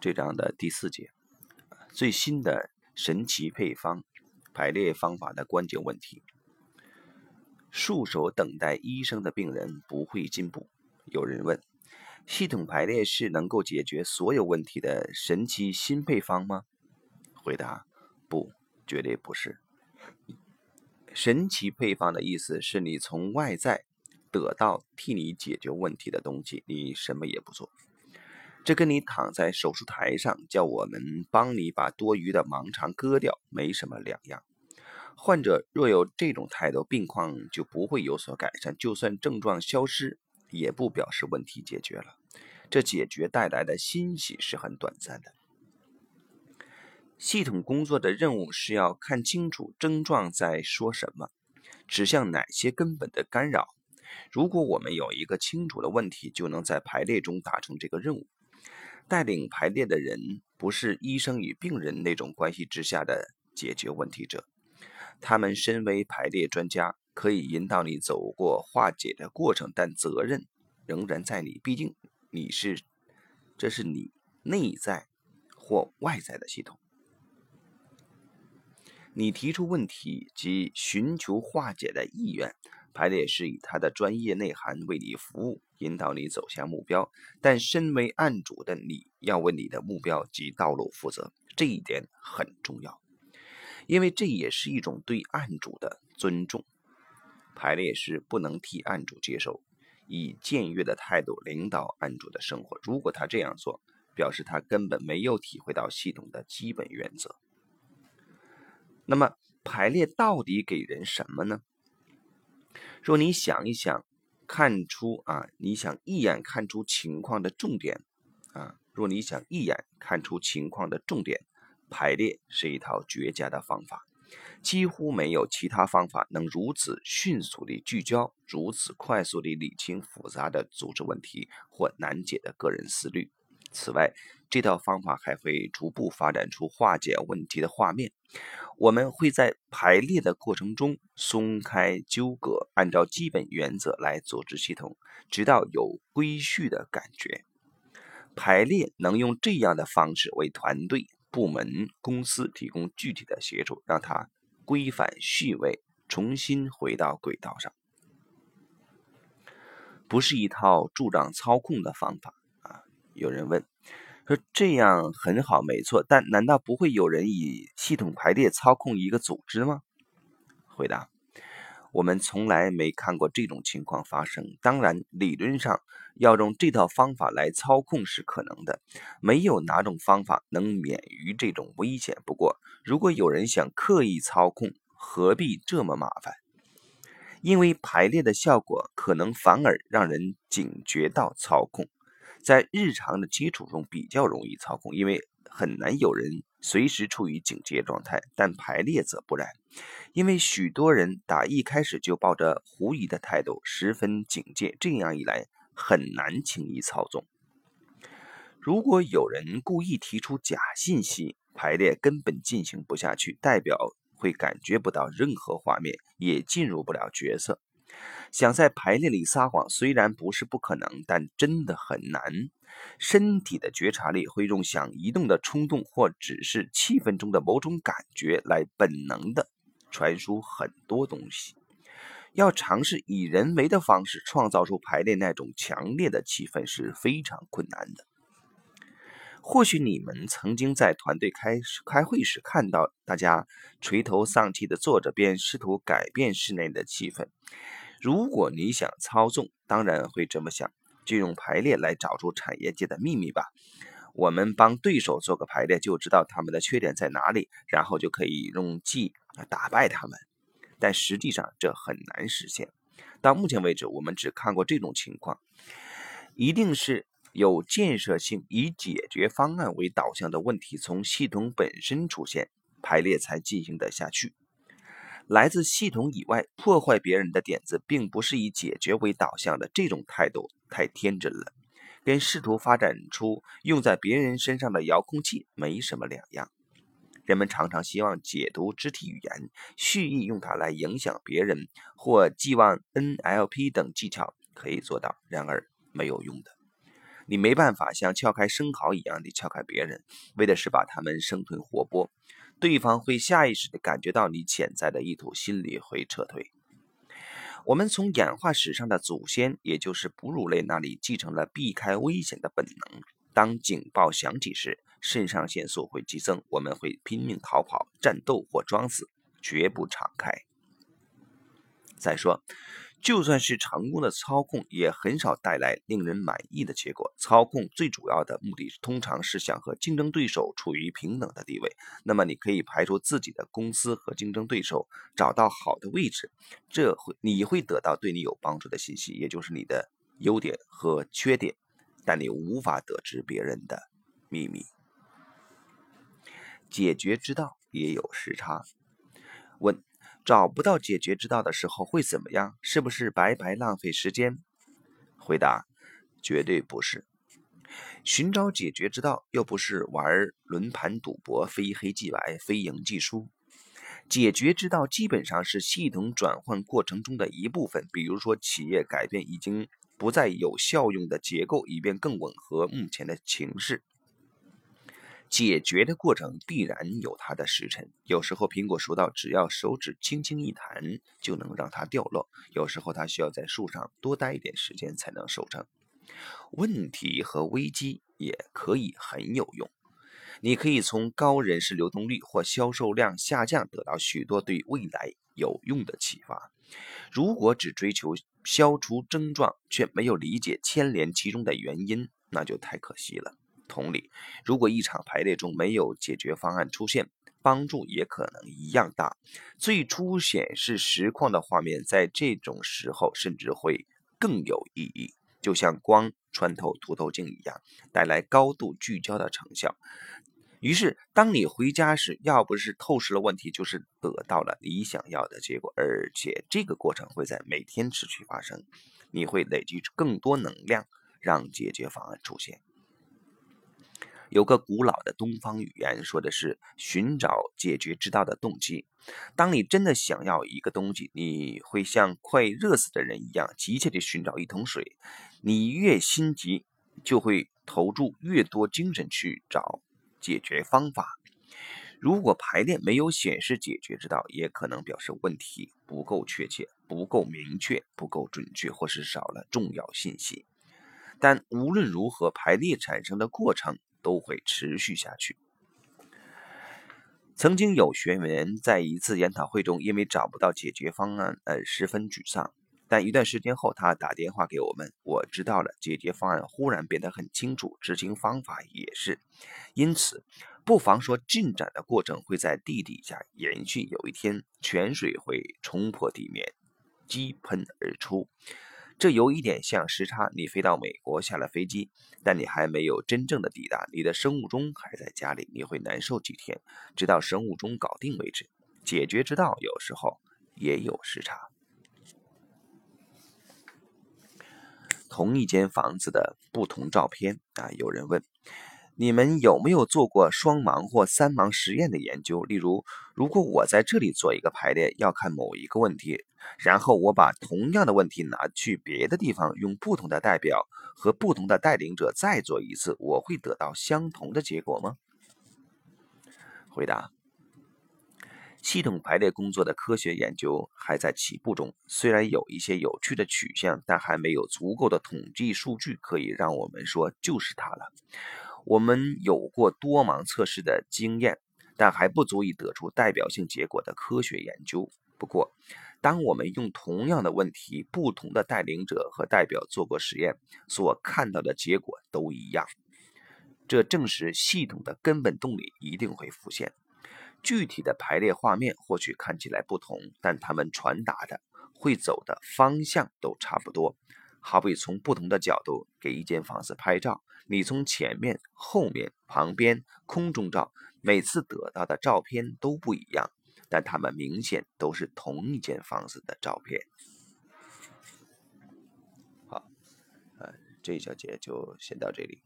这章的第四节，最新的神奇配方排列方法的关键问题。束手等待医生的病人不会进步。有人问：系统排列是能够解决所有问题的神奇新配方吗？回答：不，绝对不是。神奇配方的意思是你从外在得到替你解决问题的东西，你什么也不做。这跟你躺在手术台上叫我们帮你把多余的盲肠割掉没什么两样。患者若有这种态度，病况就不会有所改善。就算症状消失，也不表示问题解决了。这解决带来的欣喜是很短暂的。系统工作的任务是要看清楚症状在说什么，指向哪些根本的干扰。如果我们有一个清楚的问题，就能在排列中达成这个任务。带领排列的人不是医生与病人那种关系之下的解决问题者，他们身为排列专家，可以引导你走过化解的过程，但责任仍然在你，毕竟你是，这是你内在或外在的系统。你提出问题及寻求化解的意愿。排列是以他的专业内涵为你服务，引导你走向目标。但身为案主的你要为你的目标及道路负责，这一点很重要，因为这也是一种对案主的尊重。排列师不能替案主接受，以僭越的态度领导案主的生活。如果他这样做，表示他根本没有体会到系统的基本原则。那么，排列到底给人什么呢？若你想一想，看出啊，你想一眼看出情况的重点啊，若你想一眼看出情况的重点，排列是一套绝佳的方法，几乎没有其他方法能如此迅速地聚焦，如此快速地理清复杂的组织问题或难解的个人思虑。此外，这套方法还会逐步发展出化解问题的画面。我们会在排列的过程中松开纠葛，按照基本原则来组织系统，直到有规序的感觉。排列能用这样的方式为团队、部门、公司提供具体的协助，让它规范序位，重新回到轨道上。不是一套助长操控的方法。有人问说：“这样很好，没错，但难道不会有人以系统排列操控一个组织吗？”回答：“我们从来没看过这种情况发生。当然，理论上要用这套方法来操控是可能的，没有哪种方法能免于这种危险。不过，如果有人想刻意操控，何必这么麻烦？因为排列的效果可能反而让人警觉到操控。”在日常的基础中比较容易操控，因为很难有人随时处于警戒状态。但排列则不然，因为许多人打一开始就抱着狐疑的态度，十分警戒。这样一来，很难轻易操纵。如果有人故意提出假信息，排列根本进行不下去，代表会感觉不到任何画面，也进入不了角色。想在排列里撒谎，虽然不是不可能，但真的很难。身体的觉察力会用想移动的冲动，或只是气氛中的某种感觉来本能的传输很多东西。要尝试以人为的方式创造出排列那种强烈的气氛是非常困难的。或许你们曾经在团队开开会时看到大家垂头丧气地坐着，便试图改变室内的气氛。如果你想操纵，当然会这么想，就用排列来找出产业界的秘密吧。我们帮对手做个排列，就知道他们的缺点在哪里，然后就可以用计打败他们。但实际上这很难实现。到目前为止，我们只看过这种情况，一定是有建设性、以解决方案为导向的问题从系统本身出现，排列才进行得下去。来自系统以外破坏别人的点子，并不是以解决为导向的。这种态度太天真了，跟试图发展出用在别人身上的遥控器没什么两样。人们常常希望解读肢体语言，蓄意用它来影响别人，或寄望 NLP 等技巧可以做到，然而没有用的。你没办法像撬开生蚝一样的撬开别人，为的是把他们生吞活剥。对方会下意识的感觉到你潜在的意图，心里会撤退。我们从演化史上的祖先，也就是哺乳类那里继承了避开危险的本能。当警报响起时，肾上腺素会激增，我们会拼命逃跑、战斗或装死，绝不敞开。再说。就算是成功的操控，也很少带来令人满意的结果。操控最主要的目的，通常是想和竞争对手处于平等的地位。那么，你可以排除自己的公司和竞争对手，找到好的位置，这会你会得到对你有帮助的信息，也就是你的优点和缺点，但你无法得知别人的秘密。解决之道也有时差。问。找不到解决之道的时候会怎么样？是不是白白浪费时间？回答：绝对不是。寻找解决之道又不是玩轮盘赌博，非黑即白，非赢即输。解决之道基本上是系统转换过程中的一部分。比如说，企业改变已经不再有效用的结构，以便更吻合目前的情势。解决的过程必然有它的时辰，有时候苹果熟到只要手指轻轻一弹就能让它掉落，有时候它需要在树上多待一点时间才能收成。问题和危机也可以很有用，你可以从高人事流动率或销售量下降得到许多对未来有用的启发。如果只追求消除症状，却没有理解牵连其中的原因，那就太可惜了。同理，如果一场排列中没有解决方案出现，帮助也可能一样大。最初显示实况的画面，在这种时候甚至会更有意义，就像光穿透凸透镜一样，带来高度聚焦的成效。于是，当你回家时，要不是透视了问题，就是得到了你想要的结果。而且，这个过程会在每天持续发生，你会累积更多能量，让解决方案出现。有个古老的东方语言，说的是寻找解决之道的动机。当你真的想要一个东西，你会像快热死的人一样急切地寻找一桶水。你越心急，就会投注越多精神去找解决方法。如果排练没有显示解决之道，也可能表示问题不够确切、不够明确、不够准确，或是少了重要信息。但无论如何，排列产生的过程。都会持续下去。曾经有学员在一次研讨会中，因为找不到解决方案而十分沮丧。但一段时间后，他打电话给我们，我知道了解决方案，忽然变得很清楚，执行方法也是。因此，不妨说，进展的过程会在地底下延续。有一天，泉水会冲破地面，激喷而出。这有一点像时差，你飞到美国下了飞机，但你还没有真正的抵达，你的生物钟还在家里，你会难受几天，直到生物钟搞定为止。解决之道有时候也有时差。同一间房子的不同照片啊，有人问。你们有没有做过双盲或三盲实验的研究？例如，如果我在这里做一个排列，要看某一个问题，然后我把同样的问题拿去别的地方，用不同的代表和不同的带领者再做一次，我会得到相同的结果吗？回答：系统排列工作的科学研究还在起步中，虽然有一些有趣的取向，但还没有足够的统计数据可以让我们说就是它了。我们有过多盲测试的经验，但还不足以得出代表性结果的科学研究。不过，当我们用同样的问题、不同的带领者和代表做过实验，所看到的结果都一样。这证实系统的根本动力一定会浮现。具体的排列画面或许看起来不同，但它们传达的、会走的方向都差不多。好比从不同的角度给一间房子拍照，你从前面、后面、旁边、空中照，每次得到的照片都不一样，但它们明显都是同一间房子的照片。好，呃，这一小节就先到这里。